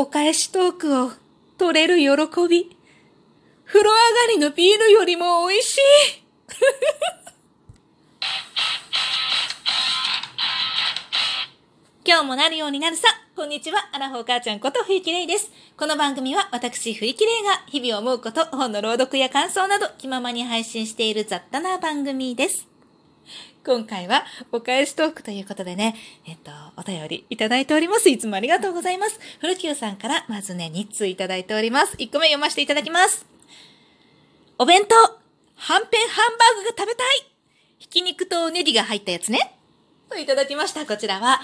お返しトークを取れる喜び。風呂上がりのビールよりも美味しい。今日もなるようになるさ。こんにちは。アラフォー母ちゃんこと冬木玲です。この番組は私冬木玲が日々思うこと、本の朗読や感想など気ままに配信している雑多な番組です。今回はお返しトークということでね、えっと、お便りいただいております。いつもありがとうございます。古久さんからまずね、2通いただいております。1個目読ませていただきます。お弁当、はんぺんハンバーグが食べたいひき肉とネギが入ったやつね。といただきました。こちらは、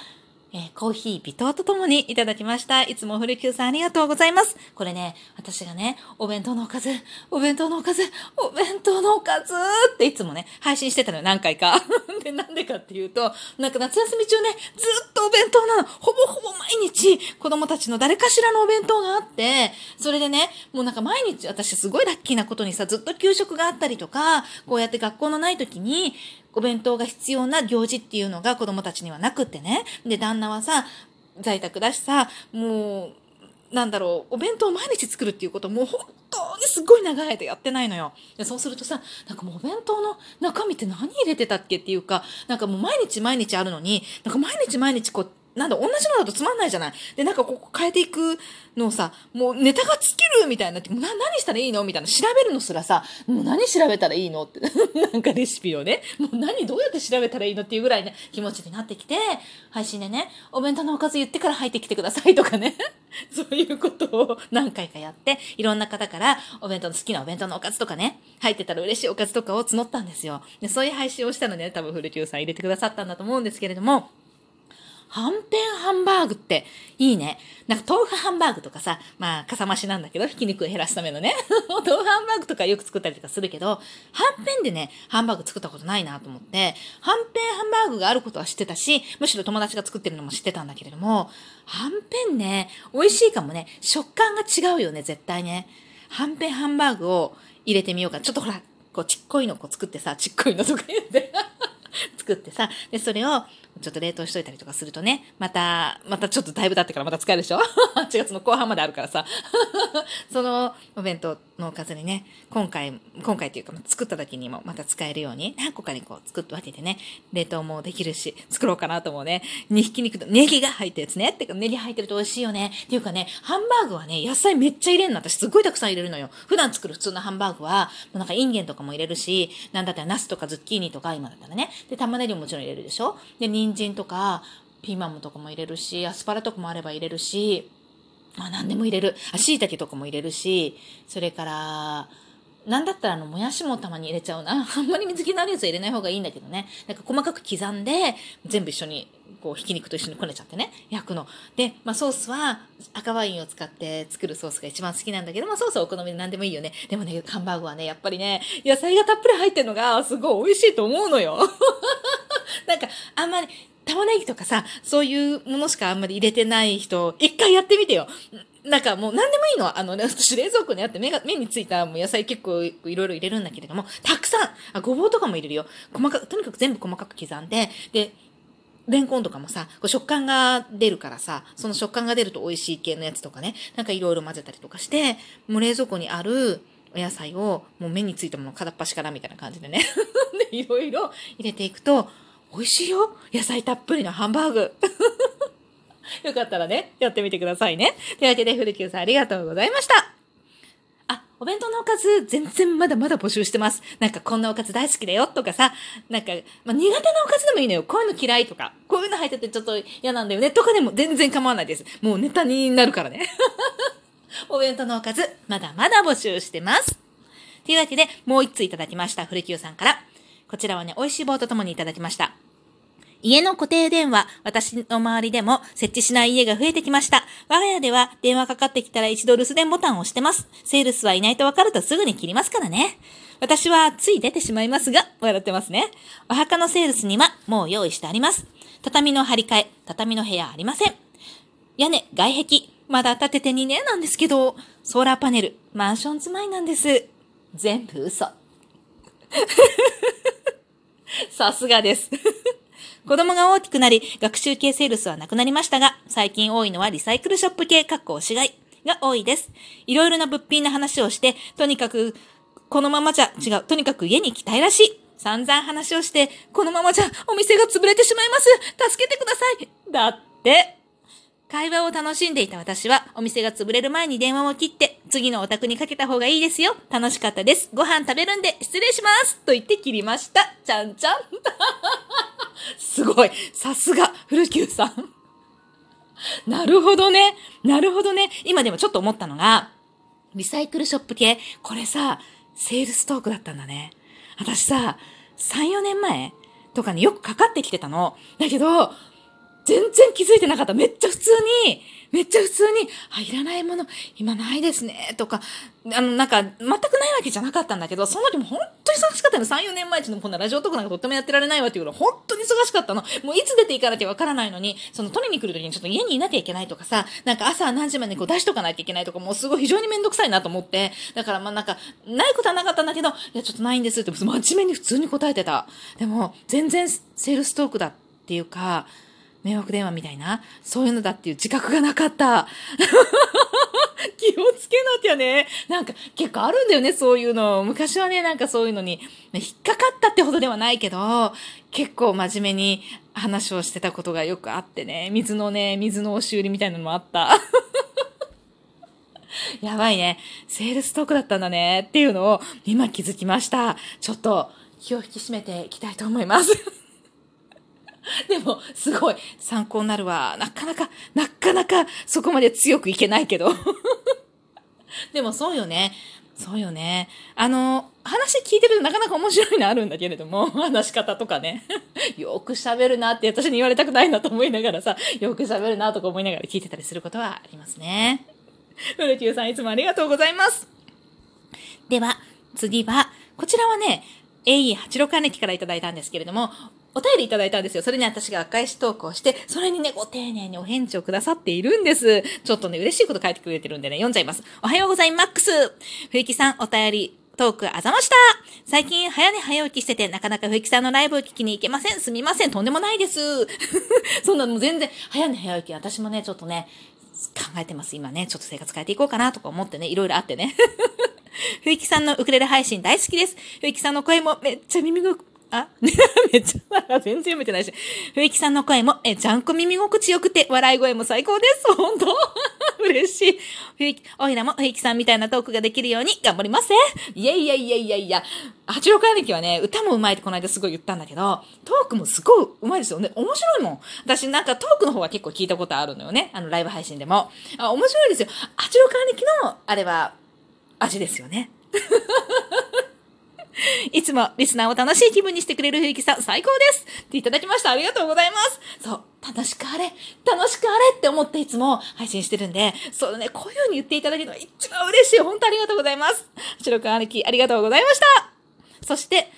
えーコーヒー微糖とともにいただきました。いつも古久さんありがとうございます。これね、私がね、お弁当のおかず、お弁当のおかず、お弁当のおかずっていつもね、配信してたのよ、何回か。で、なんでかっていうと、なんか夏休み中ね、ずっとお弁当なの。ほぼほぼ毎日、子供たちの誰かしらのお弁当があって、それでね、もうなんか毎日、私すごいラッキーなことにさ、ずっと給食があったりとか、こうやって学校のない時に、お弁当が必要な行事っていうのが子供たちにはなくってね。で、旦那はさ、在宅だしさ、もう、なんだろう、お弁当を毎日作るっていうこともう本当にすごい長い間やってないのよ。でそうするとさ、なんかもうお弁当の中身って何入れてたっけっていうか、なんかもう毎日毎日あるのに、なんか毎日毎日こう、なんだ、同じのだとつまんないじゃない。で、なんかここ変えていくのをさ、もうネタが尽きるみたいな、な何したらいいの？みたいな。調べるのすらさ、もう何調べたらいいの？って。なんかレシピをね。もう何どうやって調べたらいいのっていうぐらいね、気持ちになってきて、配信でね、お弁当のおかず言ってから入ってきてくださいとかね。そういうことを何回かやって、いろんな方からお弁当の好きなお弁当のおかずとかね、入ってたら嬉しいおかずとかを募ったんですよ。でそういう配信をしたので、ね、多分古久さん入れてくださったんだと思うんですけれども、はんぺんハンバーグっていいね。なんか豆腐ハンバーグとかさ、まあ、かさ増しなんだけど、ひき肉を減らすためのね。豆腐ハンバーグとかよく作ったりとかするけど、はんぺんでね、ハンバーグ作ったことないなと思って、はんぺんハンバーグがあることは知ってたし、むしろ友達が作ってるのも知ってたんだけれども、はんぺんね、美味しいかもね。食感が違うよね、絶対ね。はんぺんハンバーグを入れてみようか。ちょっとほら、こう、ちっこいのこう作ってさ、ちっこいのとか言って。作ってさ、で、それをちょっと冷凍しといたりとかするとね、また、またちょっとだいぶ経ってからまた使えるでしょ ?8 月の後半まであるからさ。そのお弁当のおかずにね、今回、今回っていうか作った時にもまた使えるように何個かにこう作って分けてね、冷凍もできるし、作ろうかなと思うね。にひき肉とネギが入ったやつね。ってかネギ入ってると美味しいよね。っていうかね、ハンバーグはね、野菜めっちゃ入れるの。私すっごいたくさん入れるのよ。普段作る普通のハンバーグは、もうなんかインゲンとかも入れるし、なんだったらナスとかズッキーニとか今だったらね。で、玉ねぎももちろん入れるでしょ？で、人参とか、ピーマンとかも入れるし、アスパラとかもあれば入れるし、まあ何でも入れる。あ、椎茸とかも入れるし、それから、なんだったらあの、もやしもたまに入れちゃうな。あんまり水気のあるやつは入れない方がいいんだけどね。なんか細かく刻んで、全部一緒に、こう、ひき肉と一緒にこねちゃってね、焼くの。で、まあソースは赤ワインを使って作るソースが一番好きなんだけど、まあソースはお好みで何でもいいよね。でもね、ハンバーグはね、やっぱりね、野菜がたっぷり入ってるのがすごい美味しいと思うのよ。なんか、あんまり、玉ねぎとかさ、そういうものしかあんまり入れてない人、一回やってみてよ。なんかもう何でもいいの。あのね、私冷蔵庫にあって目が、目についたもう野菜結構いろいろ入れるんだけれども、たくさんあ、ごぼうとかも入れるよ。細かく、とにかく全部細かく刻んで、で、レンコンとかもさ、こう食感が出るからさ、その食感が出ると美味しい系のやつとかね、なんかいろいろ混ぜたりとかして、もう冷蔵庫にあるお野菜をもう目についたもの片っ端からみたいな感じでね、でいろいろ入れていくと、美味しいよ野菜たっぷりのハンバーグ。よかったらね、やってみてくださいね。というわけで、古久さんありがとうございました。あ、お弁当のおかず、全然まだまだ募集してます。なんか、こんなおかず大好きだよとかさ、なんか、まあ、苦手なおかずでもいいのよ。こういうの嫌いとか、こういうの入っててちょっと嫌なんだよねとかでも全然構わないです。もうネタになるからね。お弁当のおかず、まだまだ募集してます。というわけで、もう一ついただきました。古久さんから。こちらはね、美味しい棒とともにいただきました。家の固定電話、私の周りでも設置しない家が増えてきました。我が家では電話かかってきたら一度留守電ボタンを押してます。セールスはいないと分かるとすぐに切りますからね。私はつい出てしまいますが、笑ってますね。お墓のセールスにはもう用意してあります。畳の張り替え、畳の部屋ありません。屋根、外壁、まだ建てて2年なんですけど、ソーラーパネル、マンション住まいなんです。全部嘘。さすがです。子供が大きくなり、学習系セールスはなくなりましたが、最近多いのはリサイクルショップ系、かっこおしがいが多いです。いろいろな物品の話をして、とにかく、このままじゃ違う。とにかく家に来たいらしい。散々話をして、このままじゃお店が潰れてしまいます。助けてください。だって。会話を楽しんでいた私は、お店が潰れる前に電話を切って、次のお宅にかけた方がいいですよ。楽しかったです。ご飯食べるんで、失礼します。と言って切りました。ちゃんちゃん。すごい。さすが、古久さん。なるほどね。なるほどね。今でもちょっと思ったのが、リサイクルショップ系、これさ、セールストークだったんだね。私さ、3、4年前とかによくかかってきてたの。だけど、全然気づいてなかった。めっちゃ普通に、めっちゃ普通に、あ、いらないもの、今ないですね、とか、あの、なんか、全くないわけじゃなかったんだけど、その時も本当に忙しかったの。3、4年前のこんなラジオとかなんかとってもやってられないわっていうぐらい、本当に忙しかったの。もういつ出ていかなきゃわからないのに、その取りに来る時にちょっと家にいなきゃいけないとかさ、なんか朝何時までこう出しとかなきゃいけないとか、もうすごい非常にめんどくさいなと思って、だからまあなんか、ないことはなかったんだけど、いや、ちょっとないんですって、真面目に普通に答えてた。でも、全然セールストークだっていうか、迷惑電話みたいな、そういうのだっていう自覚がなかった。気をつけなきゃね。なんか結構あるんだよね、そういうの。昔はね、なんかそういうのに引っかかったってほどではないけど、結構真面目に話をしてたことがよくあってね、水のね、水の押し売りみたいなのもあった。やばいね。セールストークだったんだねっていうのを今気づきました。ちょっと気を引き締めていきたいと思います。でも、すごい参考になるわ。なかなか、なかなかそこまで強くいけないけど。でもそうよね。そうよね。あの、話聞いてるとなかなか面白いのあるんだけれども、話し方とかね。よく喋るなって私に言われたくないなと思いながらさ、よく喋るなとか思いながら聞いてたりすることはありますね。古木さんいつもありがとうございます。では、次は、こちらはね、AE86 姉貴からいただいたんですけれども、お便りいただいたんですよ。それに私が赤石投稿して、それにね、ご丁寧にお返事をくださっているんです。ちょっとね、嬉しいこと書いてくれてるんでね、読んじゃいます。おはようございます。冬木さん、お便り、トークあざました。最近早寝早起きしてて、なかなか冬木さんのライブを聞きに行けません。すみません。とんでもないです。そんなの全然、早寝早起き、私もね、ちょっとね、考えてます。今ね、ちょっと生活変えていこうかなとか思ってね、いろいろあってね。冬木さんのウクレレ配信大好きです。冬木さんの声もめっちゃ耳があ？めっちゃ、全然読めてないし。冬木さんの声も、え、ちゃんこ耳心地よくて、笑い声も最高です。本当？嬉しい。冬木、おいらも冬木さんみたいなトークができるように頑張りますいやいやいやいやいや。八六兄貴はね、歌も上手いってこの間すごい言ったんだけど、トークもすごい上手いですよね。面白いもん。私なんかトークの方は結構聞いたことあるのよね。あの、ライブ配信でも。あ、面白いですよ。八六兄貴の、あれは、味ですよね。いつもリスナーを楽しい気分にしてくれる冬木さん、最高ですっていただきました。ありがとうございます。そう、楽しくあれ、楽しくあれって思っていつも配信してるんで、そうね、こういう風に言っていただけるのが一番嬉しい。本当ありがとうございます。白く兄貴、ありがとうございました。そして、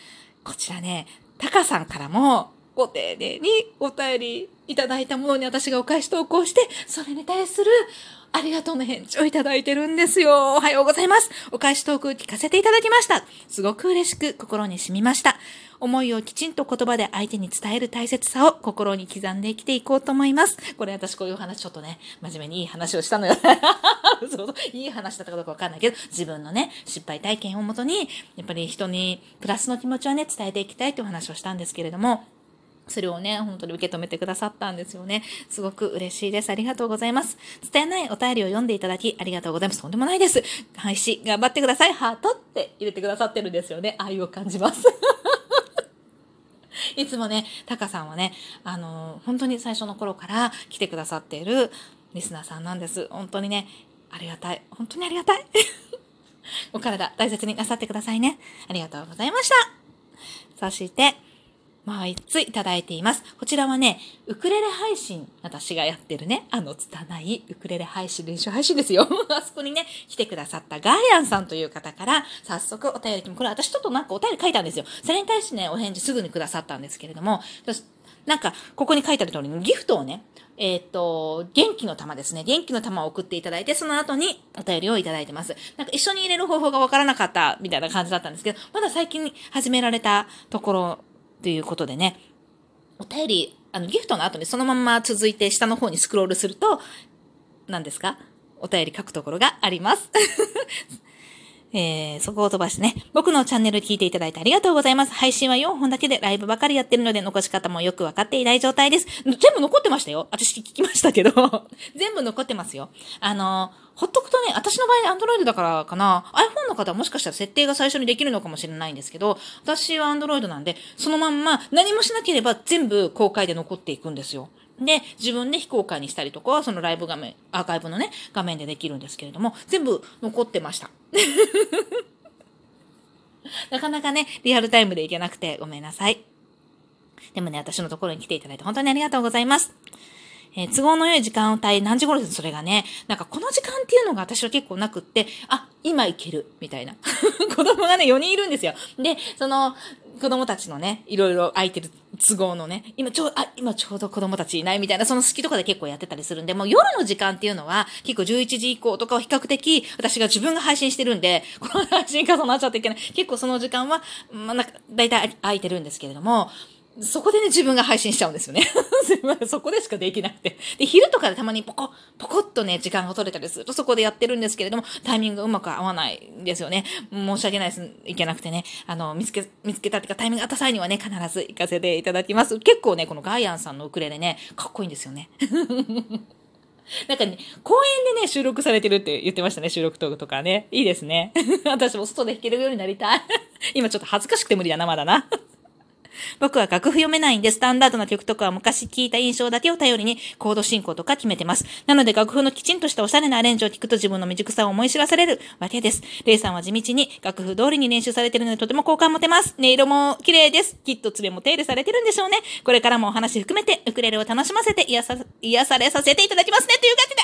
こちらね、タカさんからも、ご丁寧にお便りいただいたものに私がお返し投稿して、それに対するありがとうの返事をいただいてるんですよ。おはようございます。お返しトーク聞かせていただきました。すごく嬉しく心に染みました。思いをきちんと言葉で相手に伝える大切さを心に刻んで生きていこうと思います。これ私こういう話ちょっとね、真面目にいい話をしたのよ。そういい話だったかどうかわかんないけど、自分のね、失敗体験をもとに、やっぱり人にプラスの気持ちをね、伝えていきたいという話をしたんですけれども、それをね、本当に受け止めてくださったんですよね。すごく嬉しいです。ありがとうございます。伝えないお便りを読んでいただき、ありがとうございます。とんでもないです。配信、頑張ってください。ハートって入れてくださってるんですよね。愛を感じます。いつもね、タカさんはね、あの本当に最初の頃から来てくださっているリスナーさんなんです。本当にね、ありがたい。本当にありがたい。お体大切になさってくださいね。ありがとうございました。そして、まあ、一ついただいています。こちらはね、ウクレレ配信、私がやってるね、あの、拙いウクレレ配信、練習配信ですよ。あそこにね、来てくださったガーヤンさんという方から、早速お便り、これ私ちょっとなんかお便り書いたんですよ。それに対してね、お返事すぐにくださったんですけれども、なんか、ここに書いてある通りにギフトをね、えっ、ー、と、元気の玉ですね。元気の玉を送っていただいて、その後にお便りをいただいてます。なんか一緒に入れる方法がわからなかったみたいな感じだったんですけど、まだ最近始められたところということでね、お便りあの、ギフトの後にそのまま続いて下の方にスクロールすると、何ですか？お便り書くところがあります。えー、そこを飛ばしてね、僕のチャンネル聞いていただいてありがとうございます。配信は4本だけでライブばかりやってるので残し方もよくわかっていない状態です。全部残ってましたよ。私聞きましたけど。全部残ってますよ。あのほっとくとね、私の場合 Android だからかな、iPhone の方はもしかしたら設定が最初にできるのかもしれないんですけど、私は Android なんで、そのまんま何もしなければ全部公開で残っていくんですよ。で、自分で非公開にしたりとかは、そのライブ画面、アーカイブのね、画面でできるんですけれども、全部残ってました。なかなかね、リアルタイムでいけなくてごめんなさい。でもね、私のところに来ていただいて本当にありがとうございます。えー、都合の良い時間帯、何時頃です？それがね。なんかこの時間っていうのが私は結構なくって、あ、今行ける、みたいな。子供がね、4人いるんですよ。で、その、子供たちのね、いろいろ空いてる都合のね、今ちょう、あ、今ちょうど子供たちいないみたいな、その隙とかで結構やってたりするんで、もう夜の時間っていうのは、結構11時以降とかは比較的、私が自分が配信してるんで、この配信重なっちゃっていけない。結構その時間は、まあ、なんか、だいたい空いてるんですけれども、そこでね、自分が配信しちゃうんですよね。そこでしかできなくて。で、昼とかでたまにポコ、ポコっとね、時間が取れたりするとそこでやってるんですけれども、タイミングうまく合わないんですよね。申し訳ないです。いけなくてね。あの、見つけ、見つけたっていうかタイミングがあった際にはね、必ず行かせていただきます。結構ね、このガイアンさんのウクレレね、かっこいいんですよね。なんかね、公園でね、収録されてるって言ってましたね、収録トークとかね。いいですね。私も外で弾けるようになりたい。今ちょっと恥ずかしくて無理だな、まだな。僕は楽譜読めないんで、スタンダードな曲とかは昔聞いた印象だけを頼りにコード進行とか決めてます。なので楽譜のきちんとしたおしゃれなアレンジを聞くと自分の未熟さを思い知らされるわけです。レイさんは地道に楽譜通りに練習されてるのでとても好感持てます。音色も綺麗です。きっと連れも手入れされてるんでしょうね。これからもお話含めてウクレレを楽しませて癒さ、癒されさせていただきますね。という感じで